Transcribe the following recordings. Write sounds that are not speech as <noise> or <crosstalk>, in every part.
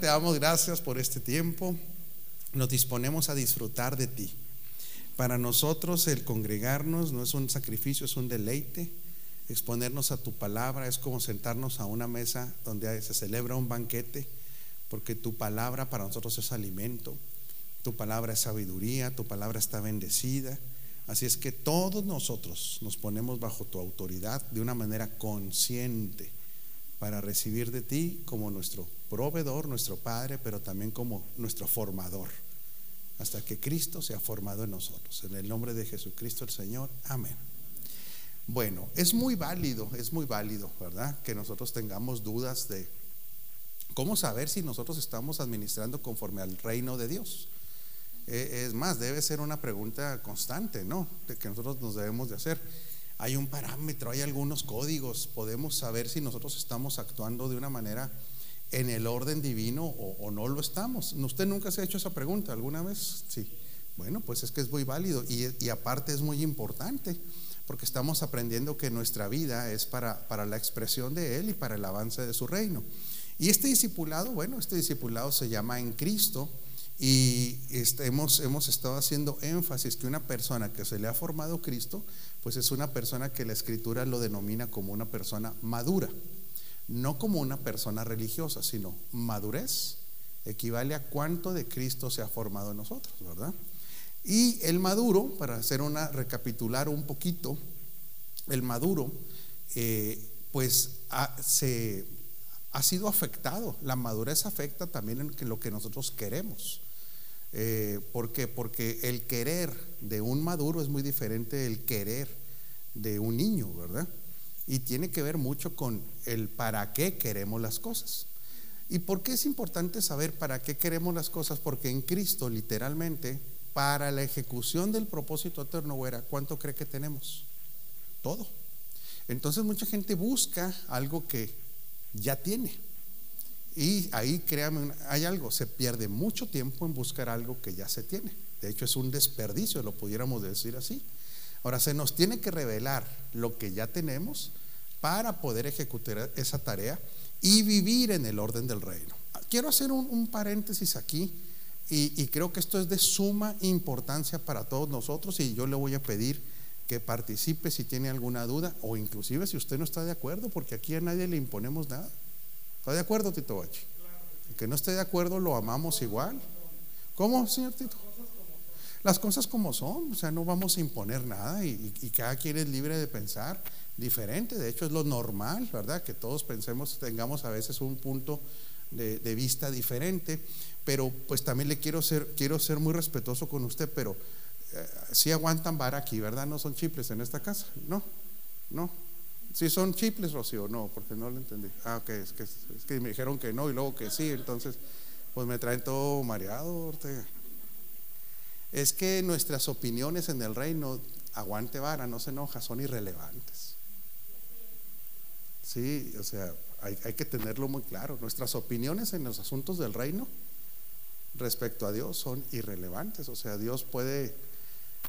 te damos gracias por este tiempo. Nos disponemos a disfrutar de ti. Para nosotros el congregarnos no es un sacrificio, es un deleite. Exponernos a tu palabra es como sentarnos a una mesa donde se celebra un banquete, porque tu palabra para nosotros es alimento, tu palabra es sabiduría, tu palabra está bendecida. Así es que todos nosotros nos ponemos bajo tu autoridad de una manera consciente para recibir de ti como nuestro proveedor, nuestro Padre, pero también como nuestro formador, hasta que Cristo sea formado en nosotros. En el nombre de Jesucristo el Señor, amén. Bueno, es muy válido, es muy válido, ¿verdad? Que nosotros tengamos dudas de cómo saber si nosotros estamos administrando conforme al reino de Dios. E, es más, debe ser una pregunta constante, ¿no? De que nosotros nos debemos de hacer. Hay un parámetro, hay algunos códigos, podemos saber si nosotros estamos actuando de una manera en el orden divino o, no lo estamos. ¿Usted nunca se ha hecho esa pregunta alguna vez? Sí. Bueno, pues es que es muy válido y, y aparte es muy importante porque estamos aprendiendo que nuestra vida es para, para la expresión de Él y para el avance de su reino. Y este discipulado, bueno, este discipulado se llama en Cristo y este, hemos, hemos estado haciendo énfasis que una persona que se le ha formado Cristo, pues es una persona que la escritura lo denomina como una persona madura no como una persona religiosa, sino madurez equivale a cuánto de Cristo se ha formado en nosotros, ¿verdad? Y el maduro, para hacer una, recapitular un poquito, el maduro, eh, pues se, ha sido afectado. La madurez afecta también en lo que nosotros queremos. Eh, ¿Por qué? Porque el querer de un maduro es muy diferente del querer de un niño, ¿verdad? y tiene que ver mucho con el para qué queremos las cosas. ¿Y por qué es importante saber para qué queremos las cosas? Porque en Cristo, literalmente, para la ejecución del propósito eterno, era ¿cuánto cree que tenemos? Todo. Entonces mucha gente busca algo que ya tiene. Y ahí, créame, hay algo, se pierde mucho tiempo en buscar algo que ya se tiene. De hecho, es un desperdicio, lo pudiéramos decir así. Ahora, se nos tiene que revelar lo que ya tenemos para poder ejecutar esa tarea y vivir en el orden del reino. Quiero hacer un, paréntesis aquí y, creo que esto es de suma importancia para todos nosotros y yo le voy a pedir que participe si tiene alguna duda o inclusive si usted no está de acuerdo, porque aquí a nadie le imponemos nada. ¿Está de acuerdo, Tito Bachi? El que no esté de acuerdo lo amamos igual. ¿Cómo, señor Tito? Las cosas como son, o sea, no vamos a imponer nada y, cada quien es libre de pensar diferente. De hecho, es lo normal, ¿verdad? Que todos pensemos, tengamos a veces un punto de, vista diferente. Pero pues también le quiero ser, quiero ser muy respetuoso con usted, pero eh, si aguantan vara aquí, ¿verdad? No son chiples en esta casa, ¿no? ¿No? Si son chiples, Rocío, no, porque no lo entendí. Ah, ok, es que, es que me dijeron que no y luego que sí, entonces pues me traen todo mareado, Ortega. Es que nuestras opiniones en el reino, aguante vara, no se enoja, son irrelevantes. Sí, o sea, hay, que tenerlo muy claro. Nuestras opiniones en los asuntos del reino respecto a Dios son irrelevantes. O sea, Dios puede,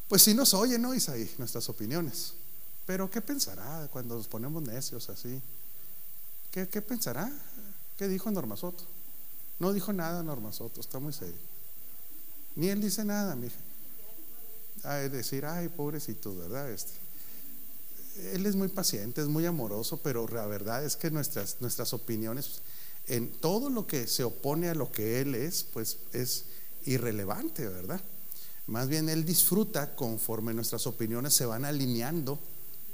pues sí nos oye, ¿no, Isaí? Nuestras opiniones. Pero ¿qué pensará cuando nos ponemos necios así? ¿Qué, pensará? ¿Qué dijo Norma Soto? No dijo nada Norma Soto, está muy serio. Ni él dice nada, mija. A decir, ay, pobrecito, ¿verdad? Este. Él es muy paciente, es muy amoroso, pero la verdad es que nuestras, nuestras opiniones en todo lo que se opone a lo que Él es, pues es irrelevante, ¿verdad? Más bien Él disfruta conforme nuestras opiniones se van alineando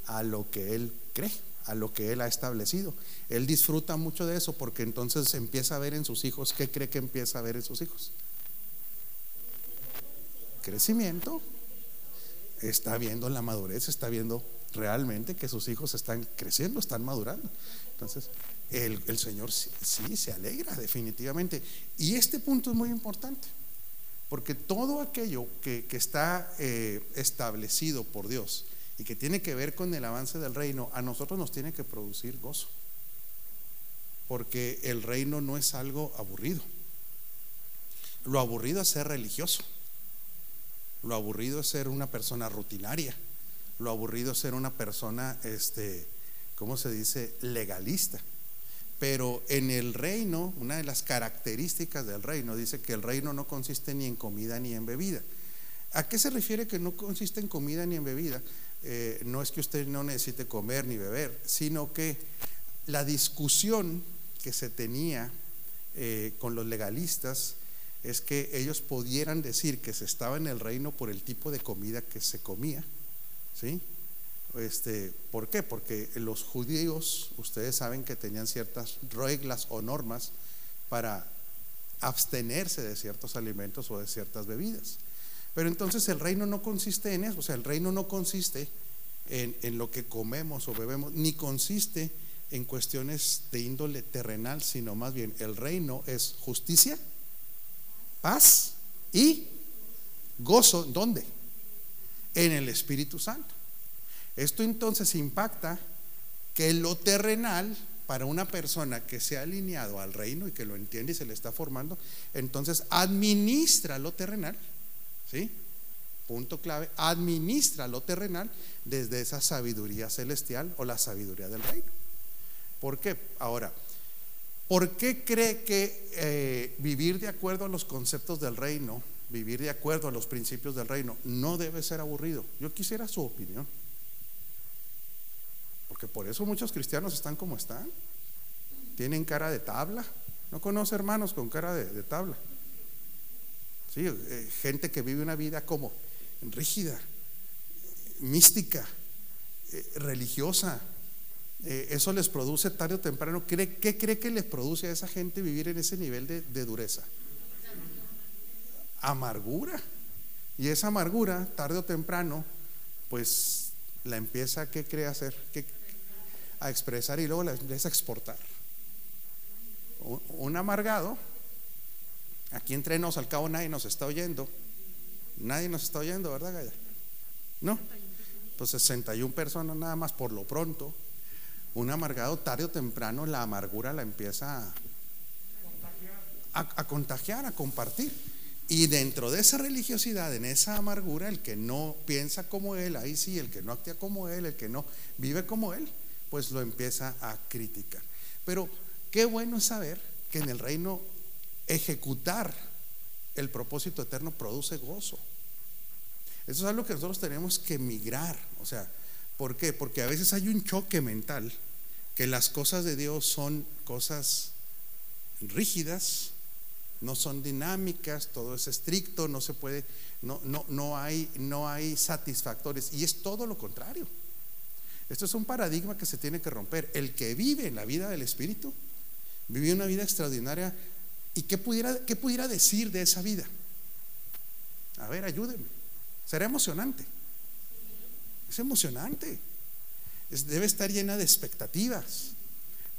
a lo que Él cree, a lo que Él ha establecido. Él disfruta mucho de eso porque entonces empieza a ver en sus hijos, ¿qué cree que empieza a ver en sus hijos? Crecimiento. Está viendo la madurez, está viendo realmente que sus hijos están creciendo, están madurando. Entonces, el, Señor sí, se alegra definitivamente. Y este punto es muy importante, porque todo aquello que, está eh, establecido por Dios y que tiene que ver con el avance del reino, a nosotros nos tiene que producir gozo. Porque el reino no es algo aburrido. Lo aburrido es ser religioso. Lo aburrido es ser una persona rutinaria lo aburrido es ser una persona, este, ¿cómo se dice? Legalista. Pero en el reino, una de las características del reino dice que el reino no consiste ni en comida ni en bebida. ¿A qué se refiere que no consiste en comida ni en bebida? Eh, no es que usted no necesite comer ni beber, sino que la discusión que se tenía eh, con los legalistas es que ellos pudieran decir que se estaba en el reino por el tipo de comida que se comía, ¿sí? Este, ¿Por qué? Porque los judíos, ustedes saben que tenían ciertas reglas o normas para abstenerse de ciertos alimentos o de ciertas bebidas. Pero entonces el reino no consiste en eso, o sea, el reino no consiste en, en lo que comemos o bebemos, ni consiste en cuestiones de índole terrenal, sino más bien el reino es justicia, paz y gozo. ¿Dónde? En el Espíritu Santo. Esto entonces impacta que lo terrenal para una persona que se ha alineado al reino y que lo entiende y se le está formando, entonces administra lo terrenal, ¿sí? Punto clave, administra lo terrenal desde esa sabiduría celestial o la sabiduría del reino. ¿Por qué? Ahora, ¿por qué cree que eh, vivir de acuerdo a los conceptos del reino, vivir de acuerdo a los principios del reino, no debe ser aburrido? Yo quisiera su opinión. Porque por eso muchos cristianos están como están. Tienen cara de tabla. ¿No conoce hermanos con cara de, tabla? Eh, gente que vive una vida como rígida, mística, eh, religiosa. Eh, eso les produce tarde o temprano. ¿Qué cree que les produce a esa gente vivir en ese nivel de, dureza? Amargura. Y esa amargura, tarde o temprano, pues la empieza, ¿qué cree hacer? ¿Qué, a expresar y luego la empieza a exportar. Un amargado, aquí entre nos, al cabo nadie nos está oyendo. Nadie nos está oyendo, ¿verdad, Gaya? No. Pues 61 personas nada más por lo pronto. Un amargado tarde o temprano la amargura la empieza a, a, contagiar, a compartir. Y dentro de esa religiosidad, en esa amargura, el que no piensa como él, ahí sí, el que no actúa como él, el que no vive como él, pues lo empieza a criticar. Pero qué bueno es saber que en el reino ejecutar el propósito eterno produce gozo. Eso es algo que nosotros tenemos que migrar. O sea, ¿por qué? Porque a veces hay un choque mental que las cosas de Dios son cosas rígidas, no son dinámicas, todo es estricto, no se puede, no, no, no, hay, no hay satisfactores. Y es todo lo contrario. Esto es un paradigma que se tiene que romper. El que vive la vida del Espíritu, vive una vida extraordinaria. ¿Y qué pudiera, qué pudiera decir de esa vida? A ver, ayúdenme. Será emocionante. Es emocionante. debe estar llena de expectativas.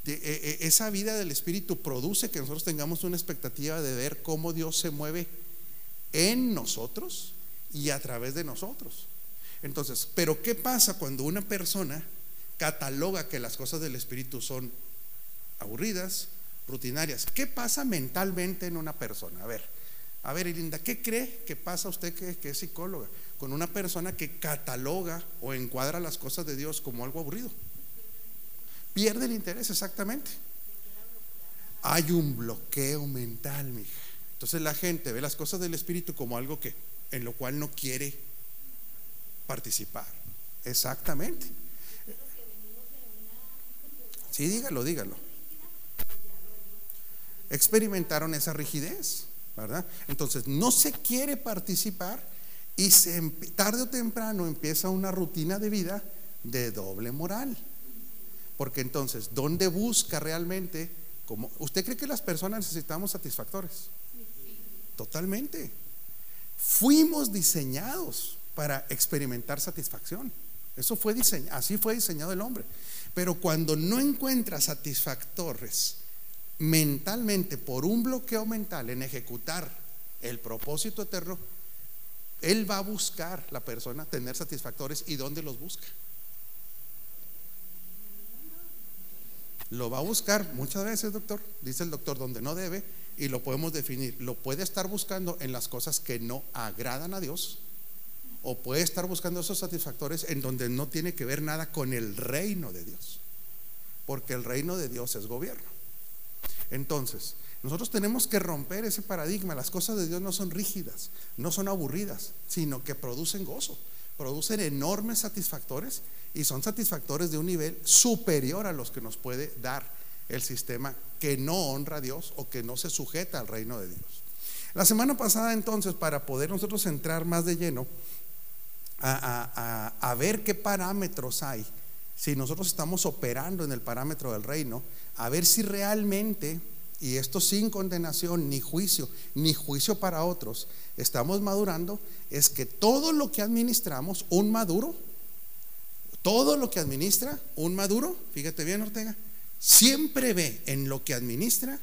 E, e, esa vida del Espíritu produce que nosotros tengamos una expectativa de ver cómo Dios se mueve en nosotros y a través de nosotros. Entonces, pero ¿qué pasa cuando una persona cataloga que las cosas del Espíritu son aburridas, rutinarias? ¿Qué pasa mentalmente en una persona? A ver, a ver, Linda, ¿qué cree que pasa usted que, es psicóloga con una persona que cataloga o encuadra las cosas de Dios como algo aburrido? Pierde el interés, exactamente. Hay un bloqueo mental, mija. Entonces la gente ve las cosas del Espíritu como algo que en lo cual no quiere participar. Exactamente. Sí, dígalo, dígalo. Experimentaron esa rigidez, ¿verdad? Entonces, no se quiere participar y se, tarde o temprano empieza una rutina de vida de doble moral. Porque entonces, ¿dónde busca realmente? Como, ¿Usted cree que las personas necesitamos satisfactores? Totalmente. Fuimos diseñados para experimentar satisfacción. Eso fue diseñado, así fue diseñado el hombre. Pero cuando no encuentra satisfactores mentalmente por un bloqueo mental en ejecutar el propósito eterno, él va a buscar la persona tener satisfactores y dónde los busca. Lo va a buscar muchas veces, doctor, dice el doctor, donde no debe, y lo podemos definir. Lo puede estar buscando en las cosas que no agradan a Dios o puede estar buscando esos satisfactores en donde no tiene que ver nada con el reino de Dios. Porque el reino de Dios es gobierno. Entonces, nosotros tenemos que romper ese paradigma. Las cosas de Dios no son rígidas, no son aburridas, sino que producen gozo, producen enormes satisfactores y son satisfactores de un nivel superior a los que nos puede dar el sistema que no honra a Dios o que no se sujeta al reino de Dios. La semana pasada entonces, para poder nosotros entrar más de lleno a, ver qué parámetros hay, si nosotros estamos operando en el parámetro del reino, a ver si realmente, y esto sin condenación, ni juicio, ni juicio para otros, estamos madurando, es que todo lo que administramos, un maduro, todo lo que administra un maduro, fíjate bien Ortega, siempre ve en lo que administra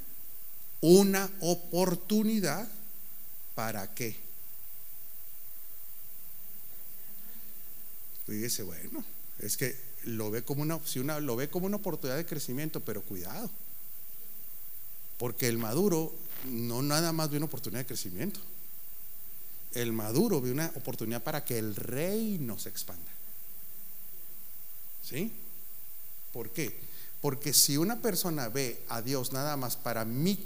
una oportunidad para qué. Fíjese, bueno, es que lo ve como una lo ve como una oportunidad de crecimiento, pero cuidado. Porque el maduro no nada más ve una oportunidad de crecimiento. El maduro ve una oportunidad para que el reino se expanda. ¿Sí? ¿Por qué? Porque si una persona ve a Dios nada más para mi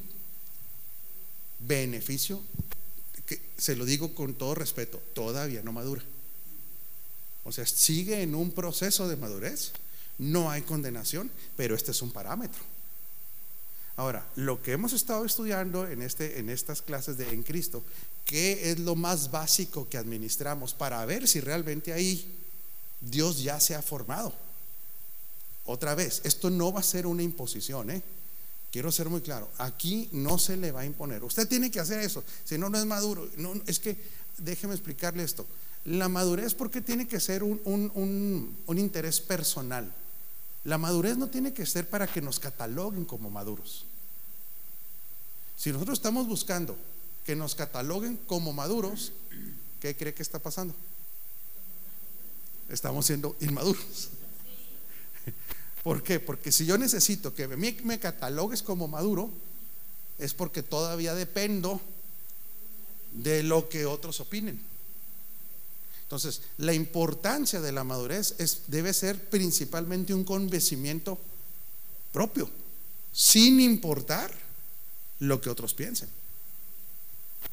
beneficio, que se lo digo con todo respeto, todavía no madura. O sea, sigue en un proceso de madurez. No hay condenación, pero este es un parámetro. Ahora, lo que hemos estado estudiando en, este, en estas clases de En Cristo, ¿qué es lo más básico que administramos para ver si realmente ahí Dios ya se ha formado? Otra vez, esto no va a ser una imposición, ¿eh? Quiero ser muy claro, aquí no se le va a imponer. Usted tiene que hacer eso, si no, no es maduro. No, es que, déjeme explicarle esto. La madurez, porque tiene que ser un, un interés personal? La madurez no tiene que ser para que nos cataloguen como maduros. Si nosotros estamos buscando que nos cataloguen como maduros, ¿qué cree que está pasando? Estamos siendo inmaduros. <laughs> ¿Por qué? Porque si yo necesito que me, me catalogues como maduro, es porque todavía dependo de lo que otros opinen. Entonces, la importancia de la madurez es, debe ser principalmente un convencimiento propio, sin importar lo que otros piensen.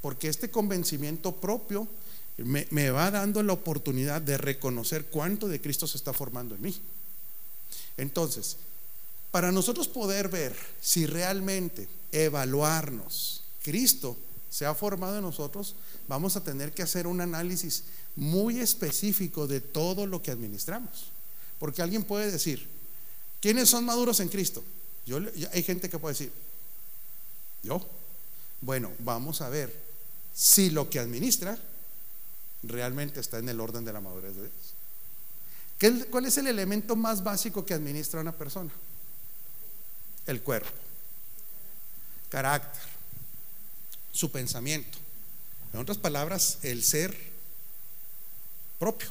Porque este convencimiento propio me, me va dando la oportunidad de reconocer cuánto de Cristo se está formando en mí. Entonces, para nosotros poder ver si realmente evaluarnos, Cristo se ha formado en nosotros, vamos a tener que hacer un análisis muy específico de todo lo que administramos. Porque alguien puede decir, ¿quiénes son maduros en Cristo? Yo, hay gente que puede decir, yo. Bueno, vamos a ver si lo que administra realmente está en el orden de la madurez de Dios. ¿Cuál es el elemento más básico que administra una persona? El cuerpo, carácter, su pensamiento. En otras palabras, el ser propio.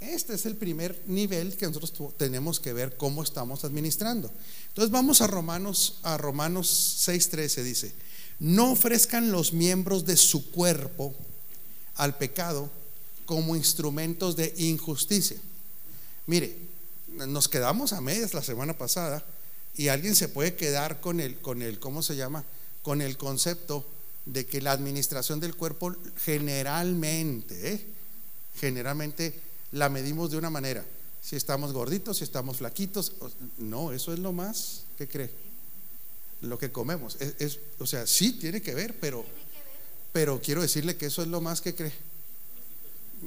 Este es el primer nivel que nosotros tenemos que ver cómo estamos administrando. Entonces vamos a Romanos a Romanos 6:13 dice, "No ofrezcan los miembros de su cuerpo al pecado como instrumentos de injusticia. Mire, nos quedamos a medias la semana pasada y alguien se puede quedar con el, con el, ¿cómo se llama? Con el concepto de que la administración del cuerpo generalmente, ¿eh? Generalmente la medimos de una manera. Si estamos gorditos, si estamos flaquitos, no, eso es lo más que cree. Lo que comemos. Es, o sea, sí tiene que ver, pero, pero quiero decirle que eso es lo más que cree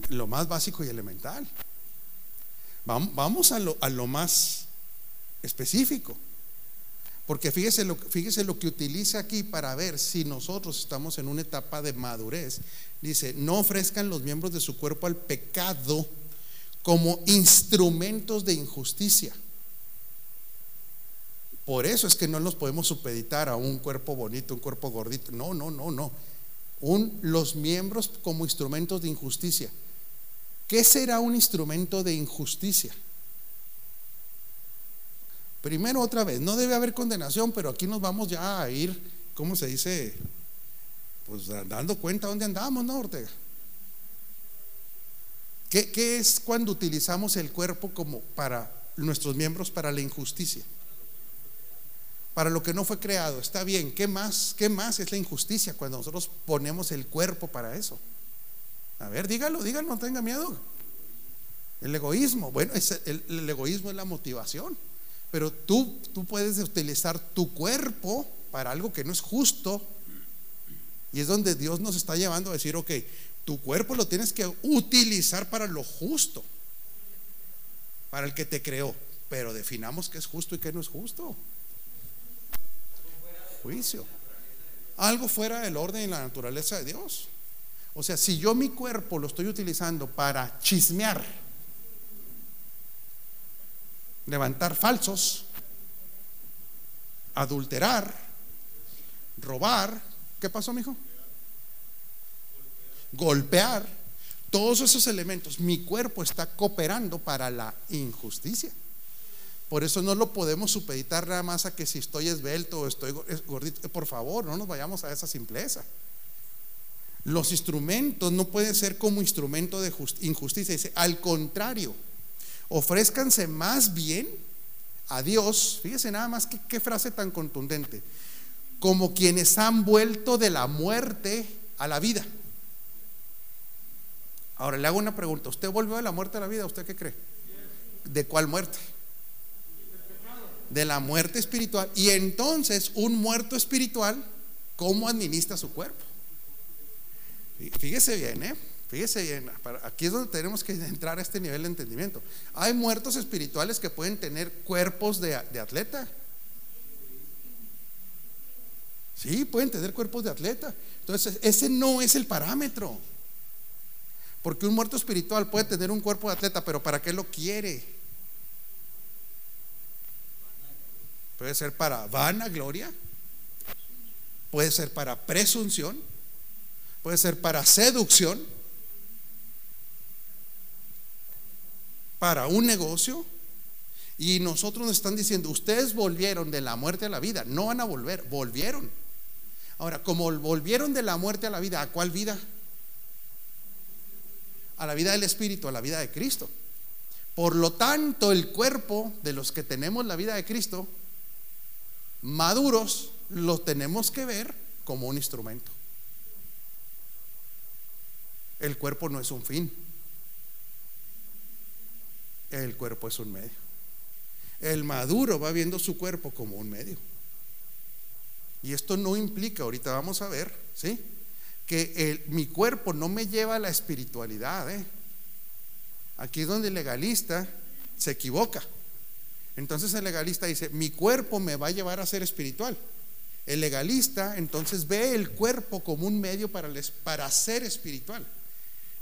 lo más básico y elemental. Vamos a lo, a lo más específico. Porque fíjese lo, fíjese lo que utiliza aquí para ver si nosotros estamos en una etapa de madurez. Dice, no ofrezcan los miembros de su cuerpo al pecado como instrumentos de injusticia. Por eso es que no nos podemos supeditar a un cuerpo bonito, un cuerpo gordito. No, no, no, no. Un, los miembros como instrumentos de injusticia. ¿Qué será un instrumento de injusticia? Primero, otra vez, no debe haber condenación, pero aquí nos vamos ya a ir, ¿cómo se dice? Pues dando cuenta dónde andamos, ¿no, Ortega? ¿Qué, ¿Qué, es cuando utilizamos el cuerpo como para nuestros miembros para la injusticia? para lo que no fue creado. Está bien, ¿qué más? ¿Qué más es la injusticia cuando nosotros ponemos el cuerpo para eso? A ver, dígalo, dígalo, no tenga miedo. El egoísmo, bueno, el, el, egoísmo es la motivación, pero tú, tú puedes utilizar tu cuerpo para algo que no es justo y es donde Dios nos está llevando a decir, ok, tu cuerpo lo tienes que utilizar para lo justo, para el que te creó, pero definamos qué es justo y qué no es justo. Juicio. Algo fuera del orden y la naturaleza de Dios. O sea, si yo mi cuerpo lo estoy utilizando para chismear, levantar falsos, adulterar, robar, ¿qué pasó, mijo? Golpear, todos esos elementos, mi cuerpo está cooperando para la injusticia. Por eso no lo podemos supeditar nada más a que si estoy esbelto o estoy gordito. Por favor, no nos vayamos a esa simpleza. Los instrumentos no pueden ser como instrumento de injusticia. Dice, al contrario, ofrézcanse más bien a Dios. Fíjese nada más que, qué frase tan contundente. Como quienes han vuelto de la muerte a la vida. Ahora le hago una pregunta. ¿Usted volvió de la muerte a la vida? ¿Usted qué cree? ¿De cuál muerte? De la muerte espiritual. Y entonces, un muerto espiritual, ¿cómo administra su cuerpo? Fíjese bien, ¿eh? Fíjese aquí es donde tenemos que entrar a este nivel de entendimiento. Hay muertos espirituales que pueden tener cuerpos de, de atleta. Sí, pueden tener cuerpos de atleta. Entonces, ese no es el parámetro. Porque un muerto espiritual puede tener un cuerpo de atleta, pero ¿para qué lo quiere? Puede ser para vanagloria, puede ser para presunción, puede ser para seducción, para un negocio. Y nosotros nos están diciendo, ustedes volvieron de la muerte a la vida, no van a volver, volvieron. Ahora, como volvieron de la muerte a la vida, ¿a cuál vida? a la vida del Espíritu, a la vida de Cristo. Por lo tanto, el cuerpo de los que tenemos la vida de Cristo, maduros, lo tenemos que ver como un instrumento. El cuerpo no es un fin. El cuerpo es un medio. El maduro va viendo su cuerpo como un medio. Y esto no implica, ahorita vamos a ver, ¿sí? que mi cuerpo no me lleva a la espiritualidad. ¿eh? Aquí es donde el legalista se equivoca. Entonces el legalista dice, mi cuerpo me va a llevar a ser espiritual. El legalista entonces ve el cuerpo como un medio para, para ser espiritual.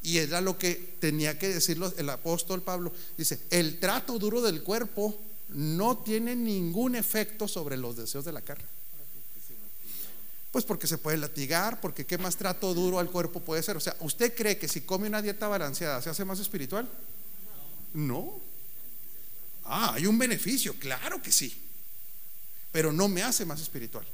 Y era lo que tenía que decirlo el apóstol Pablo. Dice, el trato duro del cuerpo no tiene ningún efecto sobre los deseos de la carne. Pues porque se puede latigar, porque qué más trato duro al cuerpo puede ser. O sea, ¿usted cree que si come una dieta balanceada se hace más espiritual? No. Ah, hay un beneficio, claro que sí. Pero no me hace más espiritual.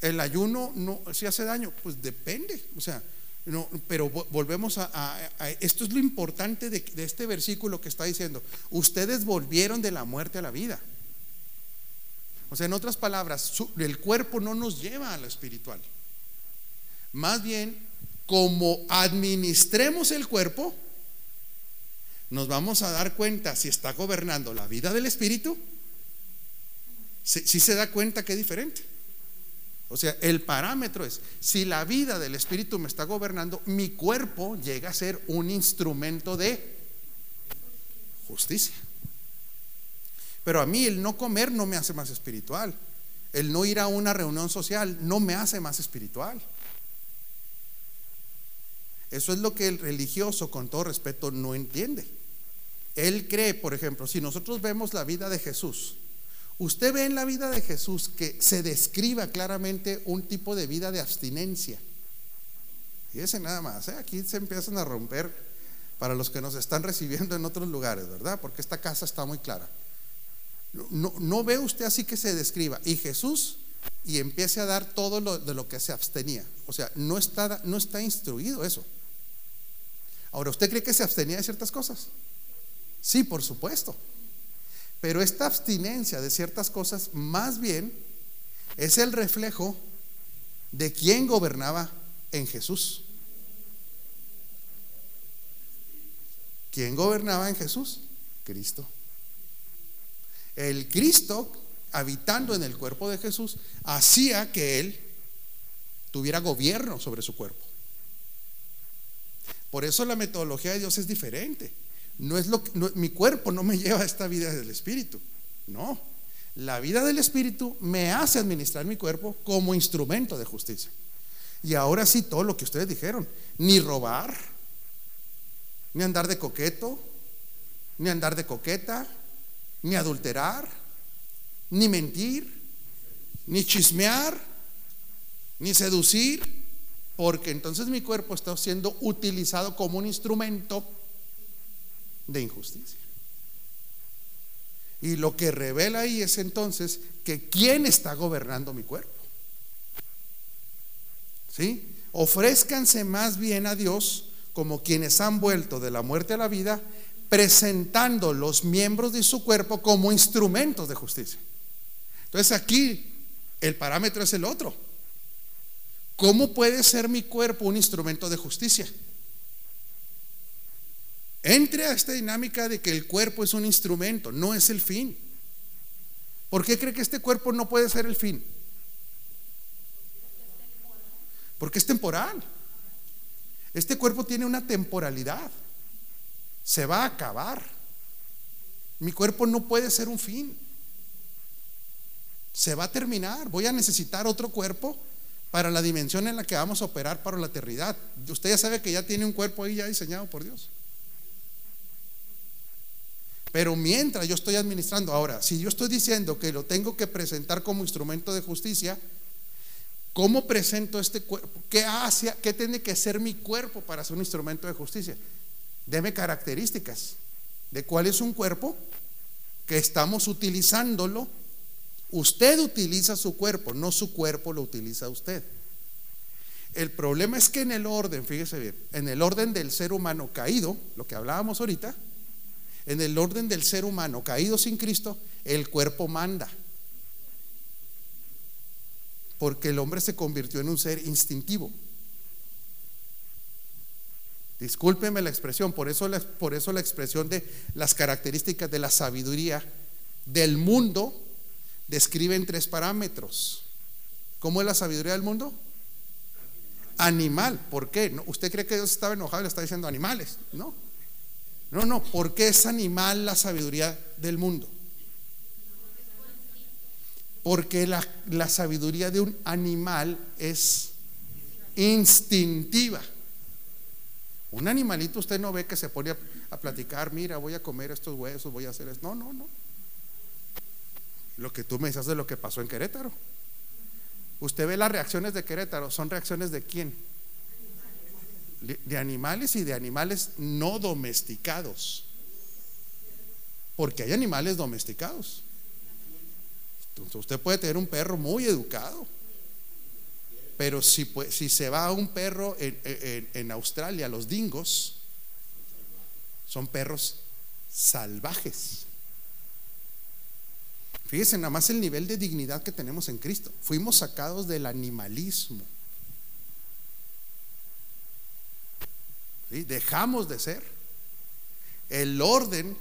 ¿El ayuno no si hace daño? Pues depende. O sea, no, pero volvemos a, esto es lo importante de este versículo que está diciendo. Ustedes volvieron de la muerte a la vida. O sea, en otras palabras, el cuerpo no nos lleva a lo espiritual. Más bien, como administremos el cuerpo, nos vamos a dar cuenta si está gobernando la vida del espíritu. Si, se da cuenta que es diferente. O sea, el parámetro es, si la vida del espíritu me está gobernando, mi cuerpo llega a ser un instrumento de justicia. Pero a mí el no comer no me hace más espiritual. El no ir a una reunión social no me hace más espiritual. Eso es lo que el religioso, con todo respeto, no entiende. Él cree, por ejemplo, si nosotros vemos la vida de Jesús, usted ve en la vida de Jesús que se describa claramente un tipo de vida de abstinencia. Fíjese nada más, ¿eh? aquí se empiezan a romper para los que nos están recibiendo en otros lugares, ¿verdad? Porque esta casa está muy clara. No, ve usted así que se describa. Y Jesús y empiece a dar todo lo, de lo que se abstenía. O sea, no está, no está instruido eso. Ahora, ¿usted cree que se abstenía de ciertas cosas? Sí, por supuesto. Pero esta abstinencia de ciertas cosas más bien es el reflejo de quién gobernaba en Jesús. ¿Quién gobernaba en Jesús? Cristo. El Cristo, habitando en el cuerpo de Jesús, hacía que Él tuviera gobierno sobre su cuerpo. Por eso la metodología de Dios es diferente. No es lo que, mi cuerpo no me <laughs> lleva a esta vida del Espíritu. No. La vida del Espíritu me hace administrar mi cuerpo como instrumento de justicia. Y ahora sí, todo lo que ustedes dijeron, ni robar, ni andar de coqueto, ni andar de coqueta, ni adulterar, ni mentir, ni chismear, ni seducir, porque entonces mi cuerpo está siendo utilizado como un instrumento de injusticia. Y lo que revela ahí es entonces que quién está gobernando mi cuerpo. ¿Sí? Ofrézcanse más bien a Dios como quienes han vuelto de la muerte a la vida, presentando los miembros de su cuerpo como instrumentos de justicia. Entonces aquí el parámetro es el otro. ¿Cómo puede ser mi cuerpo un instrumento de justicia? Entre a esta dinámica de que el cuerpo es un instrumento, no es el fin. ¿Por qué cree que este cuerpo no puede ser el fin? Porque es temporal. Este cuerpo tiene una temporalidad. Se va a acabar. Mi cuerpo no puede ser un fin. Se va a terminar. Voy a necesitar otro cuerpo para la dimensión en la que vamos a operar para la eternidad. Usted ya sabe que ya tiene un cuerpo ahí ya diseñado por Dios. Pero mientras yo estoy administrando, ahora, si yo estoy diciendo que lo tengo que presentar como instrumento de justicia, ¿cómo presento este cuerpo? ¿Qué hace, qué tiene que ser mi cuerpo para ser un instrumento de justicia? Deme características de cuál es un cuerpo que estamos utilizándolo. Usted utiliza su cuerpo, no su cuerpo lo utiliza usted. El problema es que en el orden, fíjese bien, en el orden del ser humano caído, lo que hablábamos ahorita, en el orden del ser humano caído sin Cristo, el cuerpo manda. Porque el hombre se convirtió en un ser instintivo. Discúlpeme la expresión, por eso la, por eso la expresión de las características de la sabiduría del mundo describen tres parámetros. ¿Cómo es la sabiduría del mundo? Animal. ¿Por qué? ¿Usted cree que Dios estaba enojado y le está diciendo animales? No. No, no, porque es animal la sabiduría del mundo. Porque la, la sabiduría de un animal es instintiva. Un animalito usted no ve que se pone a, platicar, mira, voy a comer estos huesos, voy a hacer esto. No, no, no. Lo que tú me dices de lo que pasó en Querétaro. Usted ve las reacciones de Querétaro, son reacciones de quién? De animales y de animales no domesticados. Porque hay animales domesticados. Usted puede tener un perro muy educado. Pero si, si se va a un perro en, en Australia, los dingos son perros salvajes. Fíjense nada más el nivel de dignidad que tenemos en Cristo. Fuimos sacados del animalismo. Dejamos de ser. El orden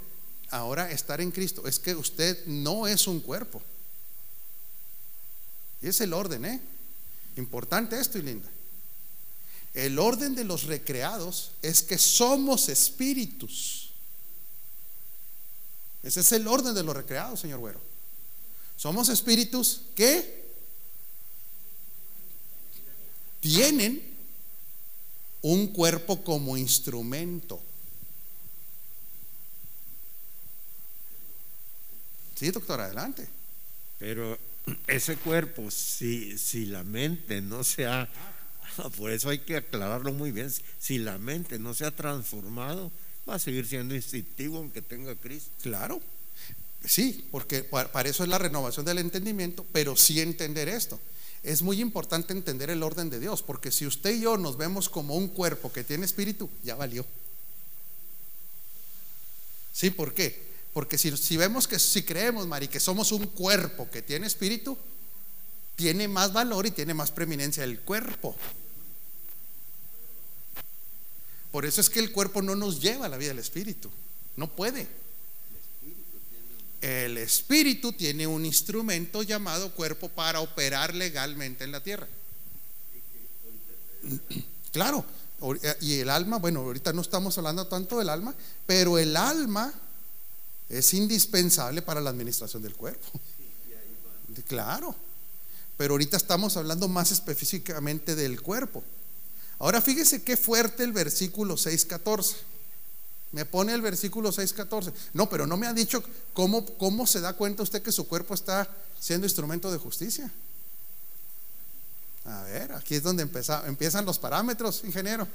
ahora estar en Cristo es que usted no es un cuerpo. Y es el orden, ¿eh? Importante esto y linda. El orden de los recreados es que somos espíritus. Ese es el orden de los recreados, señor Güero. Somos espíritus que tienen un cuerpo como instrumento. Sí, doctor, adelante. Pero ese cuerpo, si, si la mente no se ha, <laughs> por eso hay que aclararlo muy bien, si la mente no se ha transformado, va a seguir siendo instintivo aunque tenga Cristo. Claro, sí, porque para eso es la renovación del entendimiento, pero sí entender esto es muy importante entender el orden de Dios, porque si usted y yo nos vemos como un cuerpo que tiene espíritu, ya valió. ¿Sí? ¿Por qué? Porque si, si vemos que si creemos, Mari, que somos un cuerpo que tiene espíritu, tiene más valor y tiene más preeminencia el cuerpo. Por eso es que el cuerpo no nos lleva a la vida del espíritu. No puede. El espíritu tiene un instrumento llamado cuerpo para operar legalmente en la tierra. <clears throat> Claro, y el alma, bueno, ahorita no estamos hablando tanto del alma, pero el alma es indispensable para la administración del cuerpo. <laughs> Claro, pero ahorita estamos hablando más específicamente del cuerpo. Ahora fíjese qué fuerte el versículo 6.14. Me pone el versículo 6.14. No, pero no me ha dicho cómo, cómo se da cuenta usted que su cuerpo está siendo instrumento de justicia. A ver, aquí es donde empiezan los parámetros, ingeniero.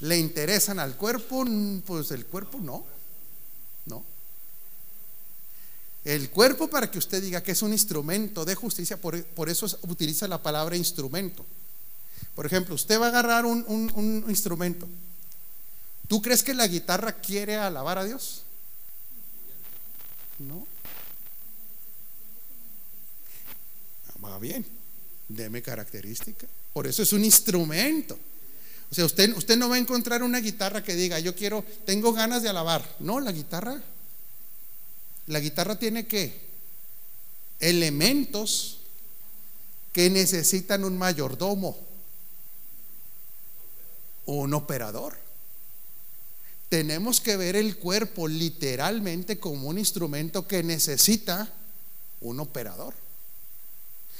¿Le interesan al cuerpo? Pues el cuerpo no. No. El cuerpo para que usted diga que es un instrumento de justicia, por, por eso utiliza la palabra instrumento. Por ejemplo, usted va a agarrar un, instrumento. ¿Tú crees que la guitarra quiere alabar a Dios? No. Va bien, deme característica. Por eso es un instrumento. O sea, usted, usted no va a encontrar una guitarra que diga, yo quiero, tengo ganas de alabar. No, la guitarra, la guitarra tiene que elementos que necesitan un mayordomo un operador. Tenemos que ver el cuerpo literalmente como un instrumento que necesita un operador.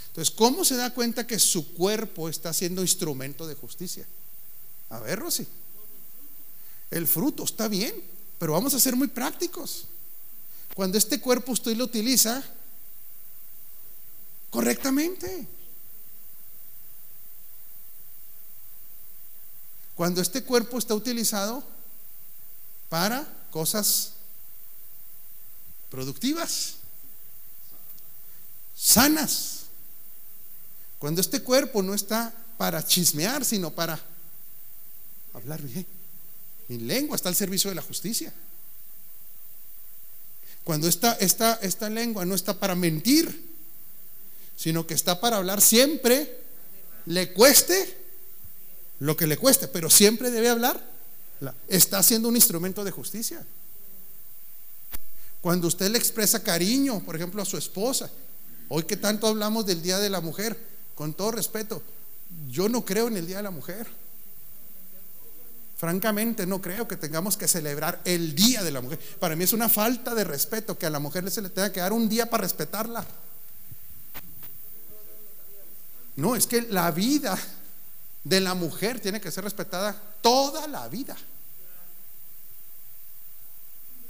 Entonces, ¿cómo se da cuenta que su cuerpo está siendo instrumento de justicia? A ver, Rosy. El fruto está bien, pero vamos a ser muy prácticos. Cuando este cuerpo usted lo utiliza correctamente. Cuando este cuerpo está utilizado para cosas productivas, sanas. Cuando este cuerpo no está para chismear, sino para hablar bien. Mi lengua está al servicio de la justicia. Cuando esta, esta, esta lengua no está para mentir, sino que está para hablar siempre, le cueste lo que le cueste, pero siempre debe hablar. Está siendo un instrumento de justicia. Cuando usted le expresa cariño, por ejemplo, a su esposa, hoy que tanto hablamos del Día de la Mujer, con todo respeto, yo no creo en el Día de la Mujer. Francamente, no creo que tengamos que celebrar el Día de la Mujer. Para mí es una falta de respeto que a la mujer se le tenga que dar un día para respetarla. No, es que la vida de la mujer tiene que ser respetada toda la vida.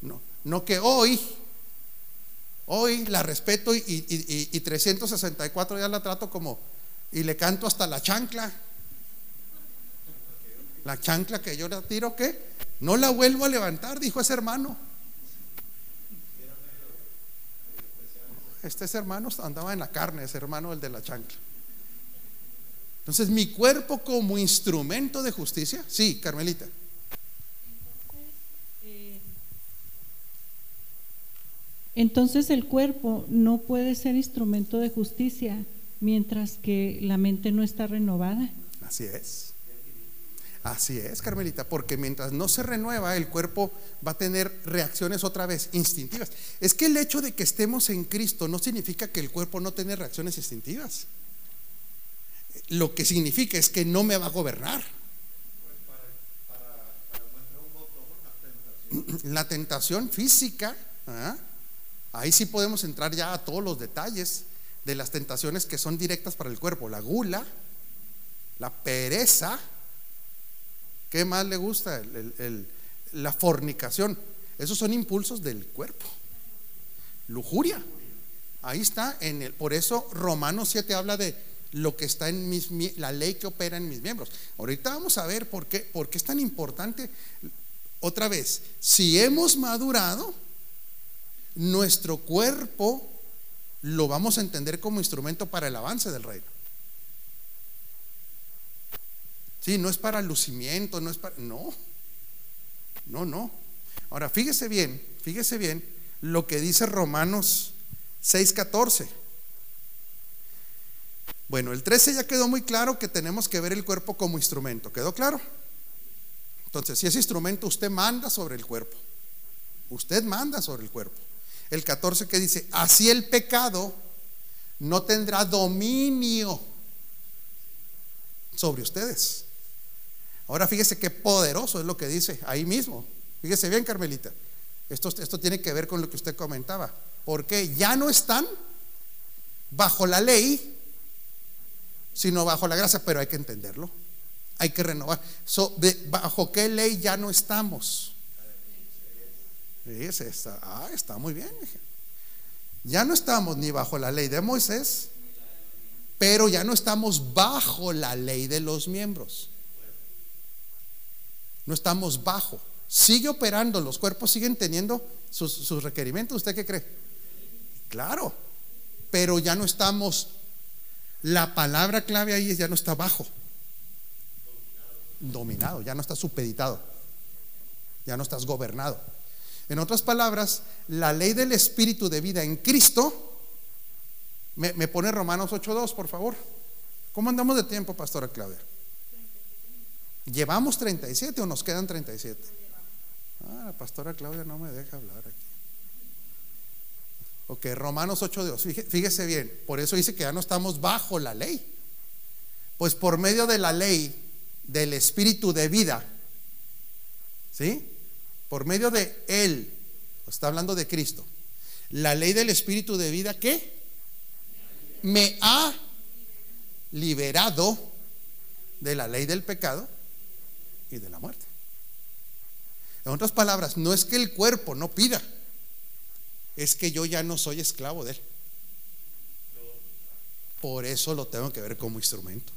No, no que hoy, hoy la respeto y, y 364 días la trato como y le canto hasta la chancla. La chancla que yo le tiro, ¿qué? No la vuelvo a levantar, dijo ese hermano. Este hermano andaba en la carne, ese hermano, el de la chancla. Entonces, mi cuerpo como instrumento de justicia, sí, Carmelita. Entonces el cuerpo no puede ser instrumento de justicia mientras que la mente no está renovada. Así es. Así es, Carmelita, porque mientras no se renueva, el cuerpo va a tener reacciones otra vez instintivas. Es que el hecho de que estemos en Cristo no significa que el cuerpo no tiene reacciones instintivas. Lo que significa es que no me va a gobernar. La tentación física, ¿ah? ahí sí podemos entrar ya a todos los detalles de las tentaciones que son directas para el cuerpo, la gula, la pereza, ¿qué más le gusta? la fornicación, esos son impulsos del cuerpo. Lujuria, ahí está, en el, por eso Romanos 7 habla de lo que está en mis, la ley que opera en mis miembros. Ahorita vamos a ver por qué, por qué es tan importante. Otra vez, si hemos madurado, nuestro cuerpo lo vamos a entender como instrumento para el avance del reino. Sí, no es para lucimiento, no es para. No. No, no. Ahora, fíjese bien, fíjese bien lo que dice Romanos 6:14. Bueno, el 13 ya quedó muy claro que tenemos que ver el cuerpo como instrumento. ¿Quedó claro? Entonces, si es instrumento, usted manda sobre el cuerpo. Usted manda sobre el cuerpo. El 14 que dice, así el pecado no tendrá dominio sobre ustedes. Ahora fíjese qué poderoso es lo que dice ahí mismo. Fíjese bien, Carmelita. Esto, esto tiene que ver con lo que usted comentaba. Porque ya no están bajo la ley, sino bajo la gracia, pero hay que entenderlo. Hay que renovar. ¿Bajo qué ley ya no estamos? Está, ah, está muy bien. Ya no estamos ni bajo la ley de Moisés, pero ya no estamos bajo la ley de los miembros. No estamos bajo. Sigue operando, los cuerpos siguen teniendo sus, sus requerimientos. ¿Usted qué cree? Claro, pero ya no estamos la palabra clave ahí es ya no está bajo. Dominado, ya no está supeditado. Ya no estás gobernado. En otras palabras, la ley del espíritu de vida en Cristo, me, pone Romanos 8.2, por favor. ¿Cómo andamos de tiempo, Pastora Claudia? ¿Llevamos 37 o nos quedan 37? Ah, la Pastora Claudia no me deja hablar aquí. Ok, Romanos 8 Dios, fíjese bien, por eso dice que ya no estamos bajo la ley. Pues por medio de la ley del espíritu de vida, ¿sí? Por medio de Él, está hablando de Cristo. La ley del espíritu de vida, ¿qué? Me ha liberado de la ley del pecado y de la muerte. En otras palabras, no es que el cuerpo no pida es que yo ya no soy esclavo de él. Por eso lo tengo que ver como instrumento.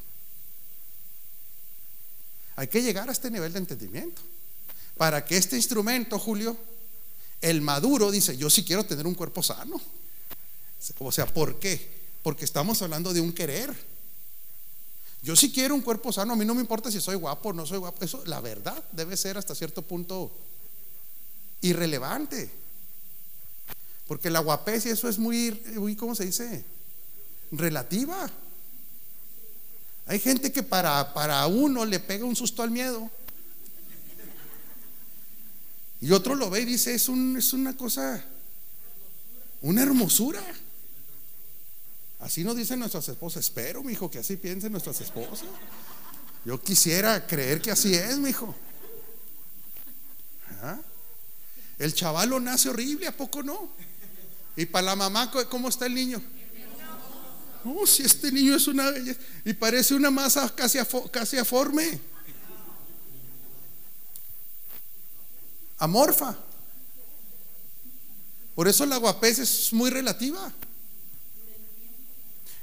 Hay que llegar a este nivel de entendimiento. Para que este instrumento, Julio, el maduro dice, yo sí quiero tener un cuerpo sano. O sea, ¿por qué? Porque estamos hablando de un querer. Yo sí quiero un cuerpo sano, a mí no me importa si soy guapo o no soy guapo. Eso, la verdad, debe ser hasta cierto punto irrelevante. Porque la guapez y eso es muy, muy, ¿cómo se dice? Relativa. Hay gente que para, para uno le pega un susto al miedo. Y otro lo ve y dice, es, un, es una cosa, una hermosura. Así nos dicen nuestras esposas. Espero, mi hijo, que así piensen nuestras esposas. Yo quisiera creer que así es, mi hijo. ¿Ah? El chavalo nace horrible, ¿a poco no? Y para la mamá, ¿cómo está el niño? Oh, si este niño es una belleza. Y parece una masa casi, casi aforme. Amorfa. Por eso la guapez es muy relativa.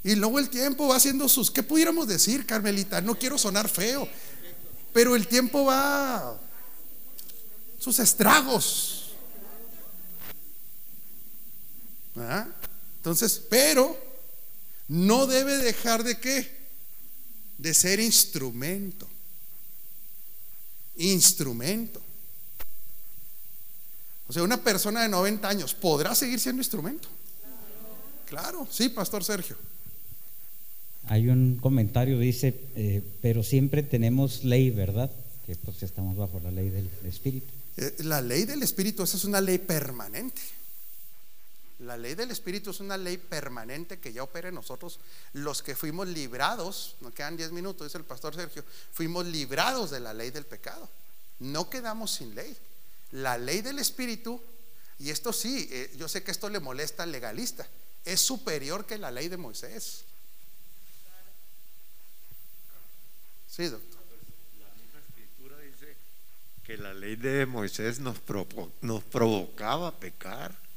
Y luego el tiempo va haciendo sus, ¿qué pudiéramos decir, Carmelita? No quiero sonar feo, pero el tiempo va sus estragos. Entonces, pero no debe dejar de qué? De ser instrumento. Instrumento. O sea, una persona de 90 años podrá seguir siendo instrumento. Claro, sí, Pastor Sergio. Hay un comentario, dice, eh, pero siempre tenemos ley, ¿verdad? Que pues estamos bajo la ley del Espíritu. Eh, la ley del Espíritu, esa es una ley permanente. La ley del Espíritu es una ley permanente que ya opera en nosotros, los que fuimos librados, nos quedan 10 minutos, dice el pastor Sergio, fuimos librados de la ley del pecado. No quedamos sin ley. La ley del Espíritu, y esto sí, eh, yo sé que esto le molesta al legalista, es superior que la ley de Moisés. Sí, doctor. La misma escritura dice que la ley de Moisés nos, nos provocaba pecar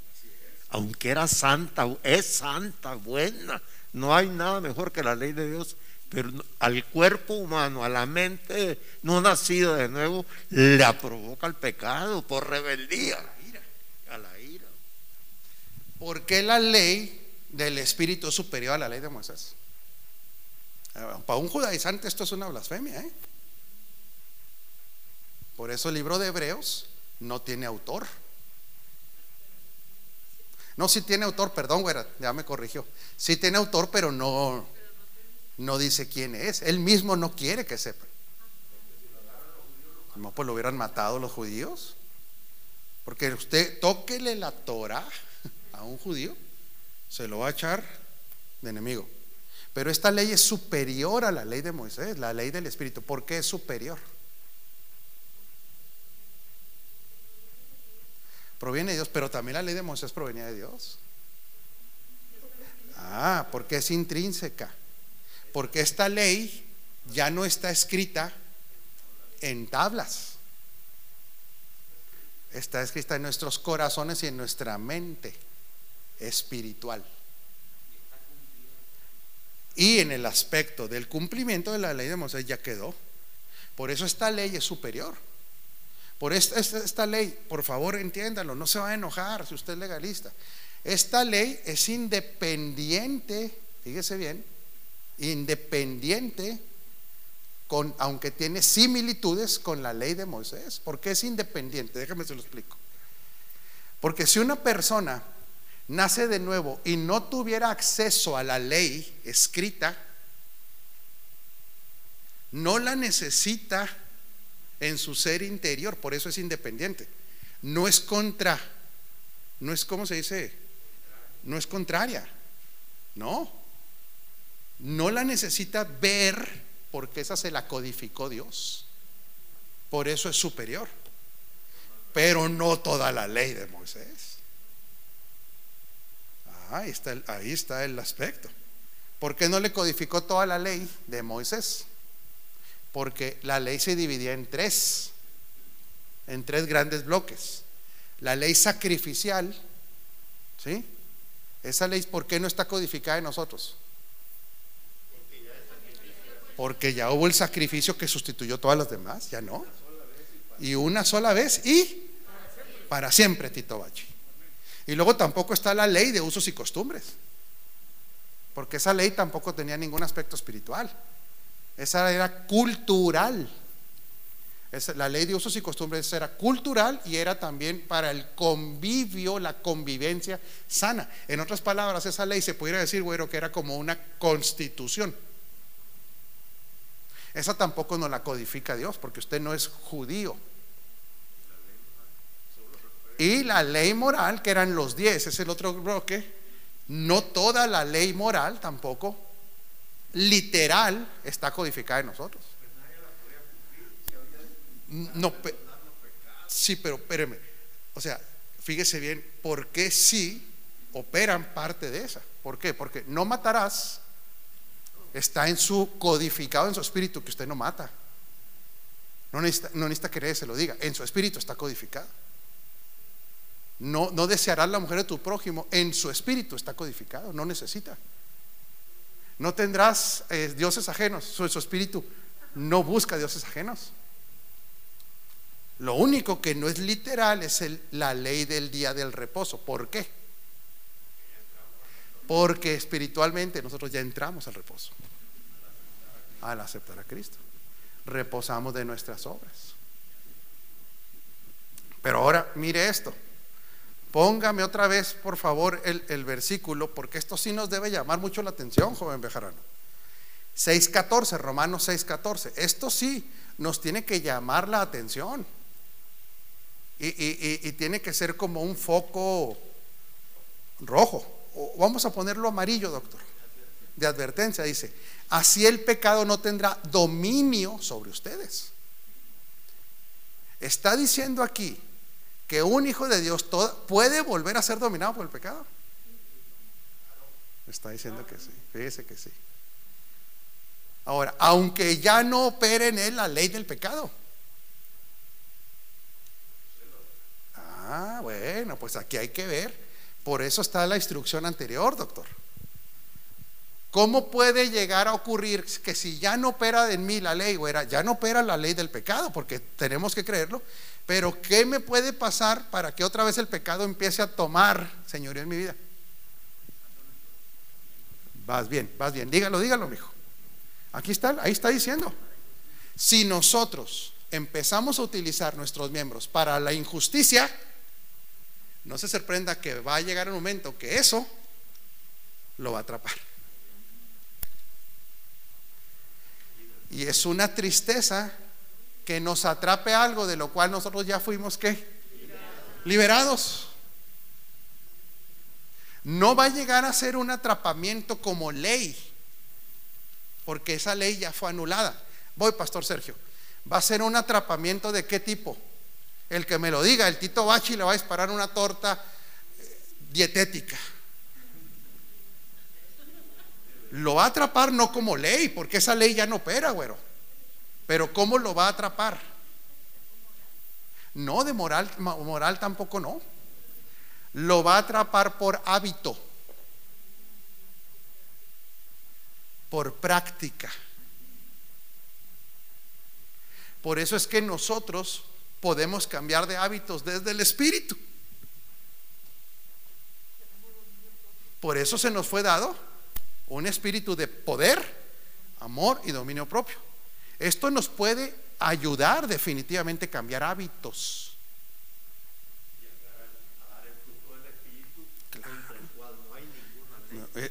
aunque era santa, es santa, buena, no hay nada mejor que la ley de Dios, pero al cuerpo humano, a la mente no nacida de nuevo, le provoca el pecado por rebeldía, a la ira. ¿Por qué la ley del Espíritu es superior a la ley de Moisés? Para un judaizante esto es una blasfemia. ¿eh? Por eso el libro de Hebreos no tiene autor. No, sí tiene autor, perdón, güera, ya me corrigió. Sí tiene autor, pero no, no dice quién es. Él mismo no quiere que sepa. No, pues lo hubieran matado los judíos. Porque usted tóquele la Torah a un judío, se lo va a echar de enemigo. Pero esta ley es superior a la ley de Moisés, la ley del Espíritu. ¿Por qué es superior? Proviene de Dios, pero también la ley de Moisés provenía de Dios. Ah, porque es intrínseca. Porque esta ley ya no está escrita en tablas. Está escrita en nuestros corazones y en nuestra mente espiritual. Y en el aspecto del cumplimiento de la ley de Moisés ya quedó. Por eso esta ley es superior. Por esta, ley, por favor entiéndalo, no se va a enojar si usted es legalista. Esta ley es independiente, fíjese bien, independiente, con, aunque tiene similitudes con la ley de Moisés. ¿Por qué es independiente? Déjame se lo explico. Porque si una persona nace de nuevo y no tuviera acceso a la ley escrita, no la necesita en su ser interior, por eso es independiente. No es contra, no es como se dice, no es contraria, no, no la necesita ver porque esa se la codificó Dios, por eso es superior, pero no toda la ley de Moisés. Ahí está, el, ahí está el aspecto. ¿Por qué no le codificó toda la ley de Moisés? Porque la ley se dividía en tres, en tres grandes bloques. La ley sacrificial, ¿sí? Esa ley, ¿por qué no está codificada en nosotros? Porque ya hubo el sacrificio que sustituyó todas las demás, ya no. Y una sola vez y para siempre, Tito Bachi. Y luego tampoco está la ley de usos y costumbres, porque esa ley tampoco tenía ningún aspecto espiritual, esa era cultural. la ley de usos y costumbres era cultural y era también para el convivio, la convivencia sana. En otras palabras, esa ley se pudiera decir, güero, que era como una constitución. Esa tampoco nos la codifica Dios, porque usted no es judío. Y la ley moral, que eran los diez, es el otro bloque. No toda la ley moral tampoco, literal, está codificada en nosotros. No, sí, pero espéreme. O sea, fíjese bien, ¿por qué sí operan parte de esa? ¿Por qué? Porque no matarás está en su codificado en su espíritu que usted no mata. No necesita, no que se lo diga, en su espíritu está codificado. No, no desearás la mujer de tu prójimo, en su espíritu está codificado, no necesita. No tendrás eh, dioses ajenos, su, su espíritu no busca dioses ajenos. Lo único que no es literal es la ley del día del reposo. ¿Por qué? Porque espiritualmente nosotros ya entramos al reposo. Al aceptar a Cristo. Reposamos de nuestras obras. Pero ahora mire esto. Póngame otra vez, por favor, el, versículo, porque esto sí nos debe llamar mucho la atención, joven Bejarano. 6.14, Romanos 6.14. Esto sí nos tiene que llamar la atención. Y, tiene que ser como un foco rojo. vamos a ponerlo amarillo, doctor. De advertencia, dice. Así el pecado no tendrá dominio sobre ustedes. Está diciendo aquí que un hijo de Dios puede volver a ser dominado por el pecado? Está diciendo que sí, fíjese que sí. Ahora, aunque ya no opere en él la ley del pecado. Ah, bueno, pues aquí hay que ver. Por eso está la instrucción anterior, doctor. ¿Cómo puede llegar a ocurrir que si ya no opera en mí la ley, güera, ya no opera la ley del pecado, porque tenemos que creerlo, pero ¿qué me puede pasar para que otra vez el pecado empiece a tomar señoría en mi vida? Vas bien, vas bien. Dígalo, dígalo, hijo. Aquí está, ahí está diciendo. Si nosotros empezamos a utilizar nuestros miembros para la injusticia, no se sorprenda que va a llegar un momento que eso lo va a atrapar. Y es una tristeza que nos atrape algo de lo cual nosotros ya fuimos qué? Liberados. No va a llegar a ser un atrapamiento como ley, porque esa ley ya fue anulada. Voy, Pastor Sergio. ¿Va a ser un atrapamiento de qué tipo? El que me lo diga, el Tito Bachi le va a disparar una torta eh, dietética. Lo va a atrapar no como ley, porque esa ley ya no opera, güero. Pero ¿cómo lo va a atrapar? No, de moral, moral tampoco no. Lo va a atrapar por hábito, por práctica. Por eso es que nosotros podemos cambiar de hábitos desde el espíritu. Por eso se nos fue dado un espíritu de poder, amor y dominio propio. Esto nos puede ayudar definitivamente a cambiar hábitos.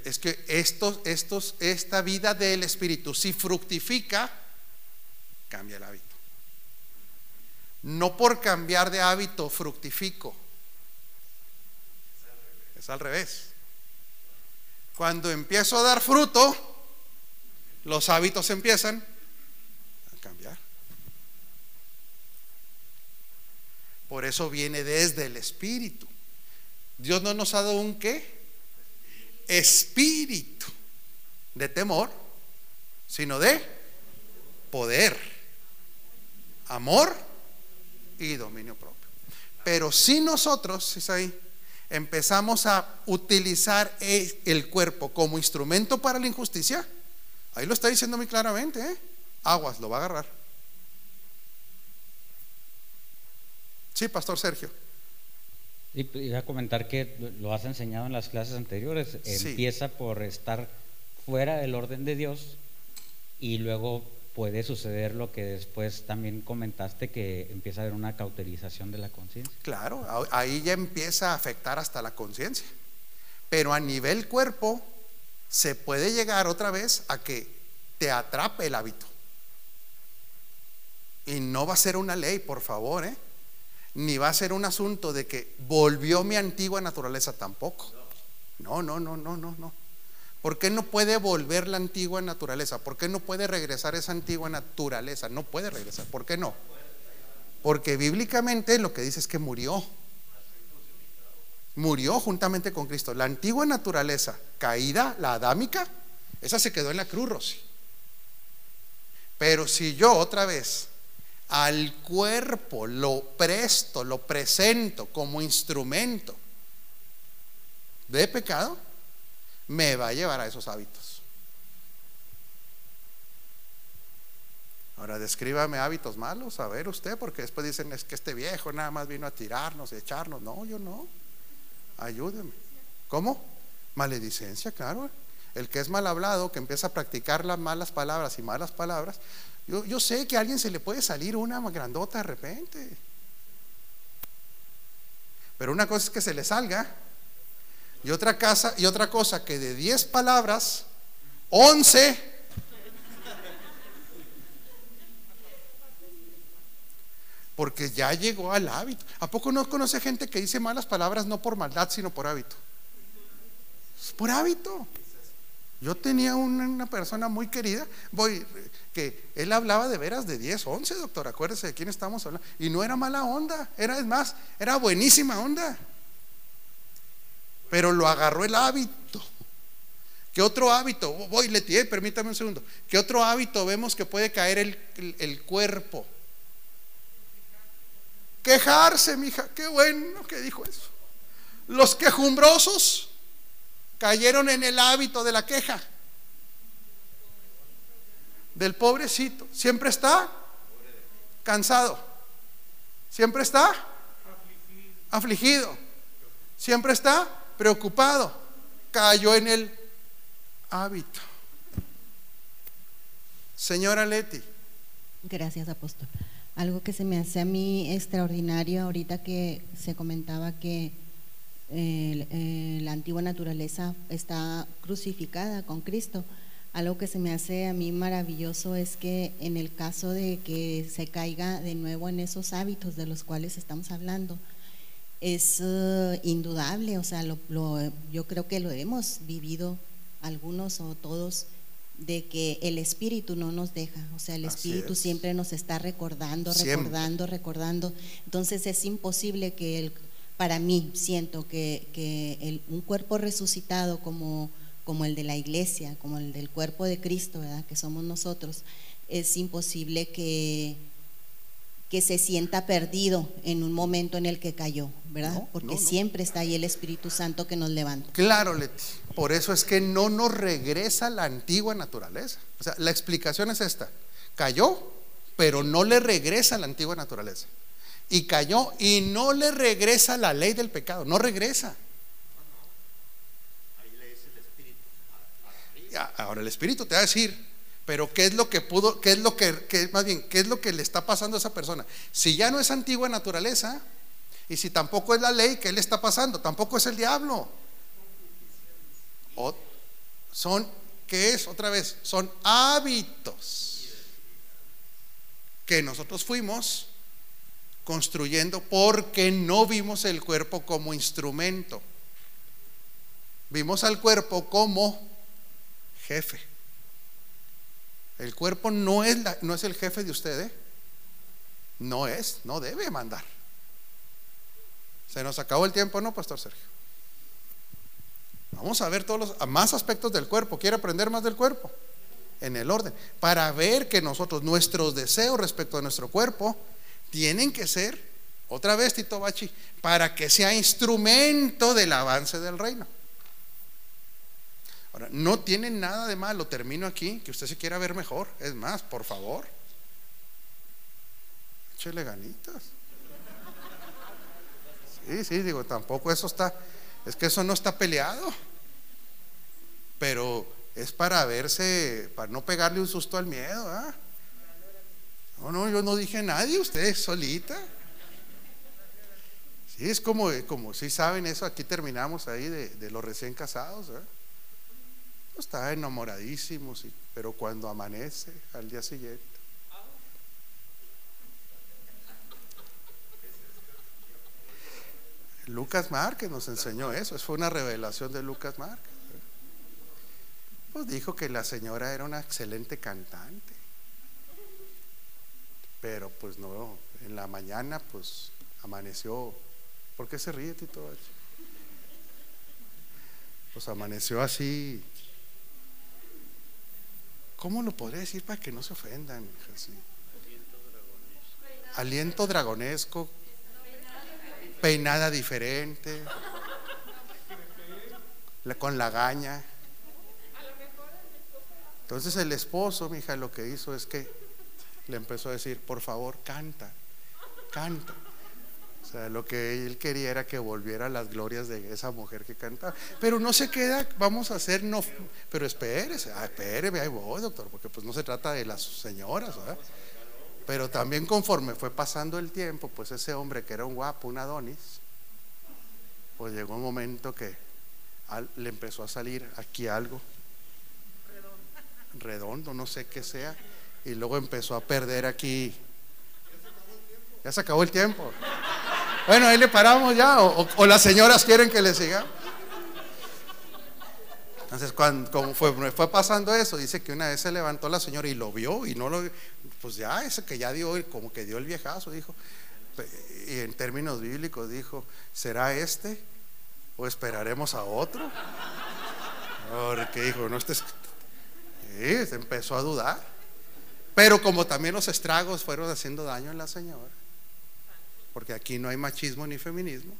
Es que estos, estos, esta vida del espíritu, si fructifica, cambia el hábito. No por cambiar de hábito fructifico. Es al revés. Cuando empiezo a dar fruto, los hábitos empiezan a cambiar. Por eso viene desde el espíritu. Dios no nos ha dado un qué? Espíritu de temor, sino de poder, amor y dominio propio. Pero si nosotros, ahí, empezamos a utilizar el cuerpo como instrumento para la injusticia, ahí lo está diciendo muy claramente, ¿eh? aguas, lo va a agarrar. Sí, Pastor Sergio. Y iba a comentar que lo has enseñado en las clases anteriores. Empieza por estar fuera del orden de Dios y luego puede suceder lo que después también comentaste, que empieza a haber una cauterización de la conciencia. Claro, ahí ya empieza a afectar hasta la conciencia. Pero a nivel cuerpo se puede llegar otra vez a que te atrape el hábito. Y no va a ser una ley, por favor, ¿eh? Ni va a ser un asunto de que volvió mi antigua naturaleza tampoco. No, no, no, no, no, no. ¿Por qué no puede volver la antigua naturaleza? ¿Por qué no puede regresar esa antigua naturaleza? No puede regresar. ¿Por qué no? Porque bíblicamente lo que dice es que murió. Murió juntamente con Cristo. La antigua naturaleza caída, la adámica, esa se quedó en la cruz, Rosy. Pero si yo otra vez al cuerpo lo presto, lo presento como instrumento de pecado, me va a llevar a esos hábitos. Ahora descríbame hábitos malos, a ver usted, porque después dicen es que este viejo nada más vino a tirarnos, a echarnos. No, yo no. Ayúdeme. ¿Cómo? Maledicencia, claro. El que es mal hablado, que empieza a practicar las malas palabras y malas palabras, yo, yo sé que a alguien se le puede salir una grandota de repente. Pero una cosa es que se le salga y otra casa y otra cosa que de 10 palabras, 11 porque ya llegó al hábito. ¿A poco no conoce gente que dice malas palabras no por maldad, sino por hábito? Por hábito. Yo tenía una, persona muy querida, voy, que él hablaba de veras de 10, 11, doctor, acuérdese de quién estamos hablando. Y no era mala onda, era es más, era buenísima onda pero lo agarró el hábito. ¿Qué otro hábito? Voy, Leti, permítame un segundo. ¿Qué otro hábito vemos que puede caer el, el cuerpo? Quejarse, mija. Qué bueno que dijo eso. Los quejumbrosos cayeron en el hábito de la queja. Del pobrecito. Siempre está cansado. Siempre está afligido. Siempre está preocupado, cayó en el hábito. Señora Leti. Gracias, apóstol. Algo que se me hace a mí extraordinario ahorita que se comentaba que eh, la antigua naturaleza está crucificada con Cristo. Algo que se me hace a mí maravilloso es que en el caso de que se caiga de nuevo en esos hábitos de los cuales estamos hablando, es eh, indudable, o sea, yo creo que lo hemos vivido algunos o todos, de que el Espíritu no nos deja, o sea, el Espíritu siempre nos está recordando, recordando, recordando. Entonces es imposible que el, para mí siento que, que un cuerpo resucitado como, como el de la iglesia, como el del cuerpo de Cristo, ¿verdad? que somos nosotros, es imposible que, que se sienta perdido en un momento en el que cayó, ¿verdad? Porque siempre está ahí el Espíritu Santo que nos levanta. Claro, Leti. Por eso es que no nos regresa la antigua naturaleza. O sea, la explicación es esta. Cayó, pero no le regresa la antigua naturaleza. Y cayó y no le regresa la ley del pecado. No regresa. Ahora el Espíritu te va a decir, pero ¿qué es lo que pudo, qué es lo que, más bien, qué es lo que le está pasando a esa persona? Si ya no es antigua naturaleza, y si tampoco es la ley, ¿qué le está pasando? Tampoco es el diablo. son, ¿qué es? Otra vez, son hábitos que nosotros fuimos construyendo porque no vimos el cuerpo como instrumento. Vimos al cuerpo como jefe. El cuerpo no es, no es el jefe de usted, ¿eh? No es, no debe mandar. Se nos acabó el tiempo, ¿no, Pastor Sergio? Vamos a ver todos los más aspectos del cuerpo. ¿Quiere aprender más del cuerpo? En el orden. Para ver que nosotros, nuestros deseos respecto a nuestro cuerpo, tienen que ser, otra vez, Tito Bachi, para que sea instrumento del avance del reino. Ahora, no tiene nada de malo, termino aquí, que usted se quiera ver mejor. Es más, por favor, échele ganitas. Sí, sí, digo, tampoco eso está, es que eso no está peleado. Pero es para verse, para no pegarle un susto al miedo. ¿ah? No, no, yo no dije nadie, usted solita. Sí, es como, como si saben eso, aquí terminamos ahí de, los recién casados. ¿eh? Está enamoradísimo, pero cuando amanece al día siguiente. Lucas Márquez nos enseñó eso, eso fue una revelación de Lucas Márquez. Pues dijo que la señora era una excelente cantante, pero pues no, en la mañana pues amaneció, ¿por qué se ríe Tito? Pues amaneció así ¿Cómo lo podré decir para que no se ofendan? Aliento dragonesco, peinada diferente, con la gaña. Entonces el esposo, mi hija, lo que hizo es que le empezó a decir, por favor, canta, canta. O sea, lo que él quería era que volviera las glorias de esa mujer que cantaba. Pero no se queda, vamos a hacer, no, pero espérese, ah, espéreme, ahí voy, doctor, porque pues no se trata de las señoras, ¿verdad? Pero también conforme fue pasando el tiempo, pues ese hombre que era un guapo, un Adonis, pues llegó un momento que le empezó a salir aquí algo redondo, no sé qué sea, y luego empezó a perder aquí. Ya se acabó el tiempo. Bueno, ahí le paramos ya, o, las señoras quieren que le siga. Entonces, cuando como fue, fue pasando eso, dice que una vez se levantó la señora y lo vio y no lo, pues ya, ese que ya dio, como que dio el viejazo, dijo, y en términos bíblicos dijo, ¿será este o esperaremos a otro? Porque dijo, no estés, sí, se empezó a dudar. Pero como también los estragos fueron haciendo daño en la señora porque aquí no hay machismo ni feminismo,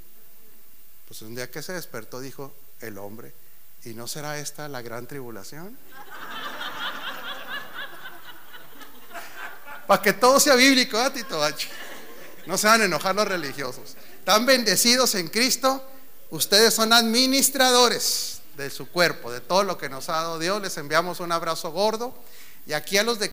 pues un día que se despertó dijo el hombre, ¿y no será esta la gran tribulación? <laughs> Para que todo sea bíblico, ¿eh, Tito No se van a enojar los religiosos. Tan bendecidos en Cristo, ustedes son administradores de su cuerpo, de todo lo que nos ha dado Dios. Les enviamos un abrazo gordo. Y aquí a los de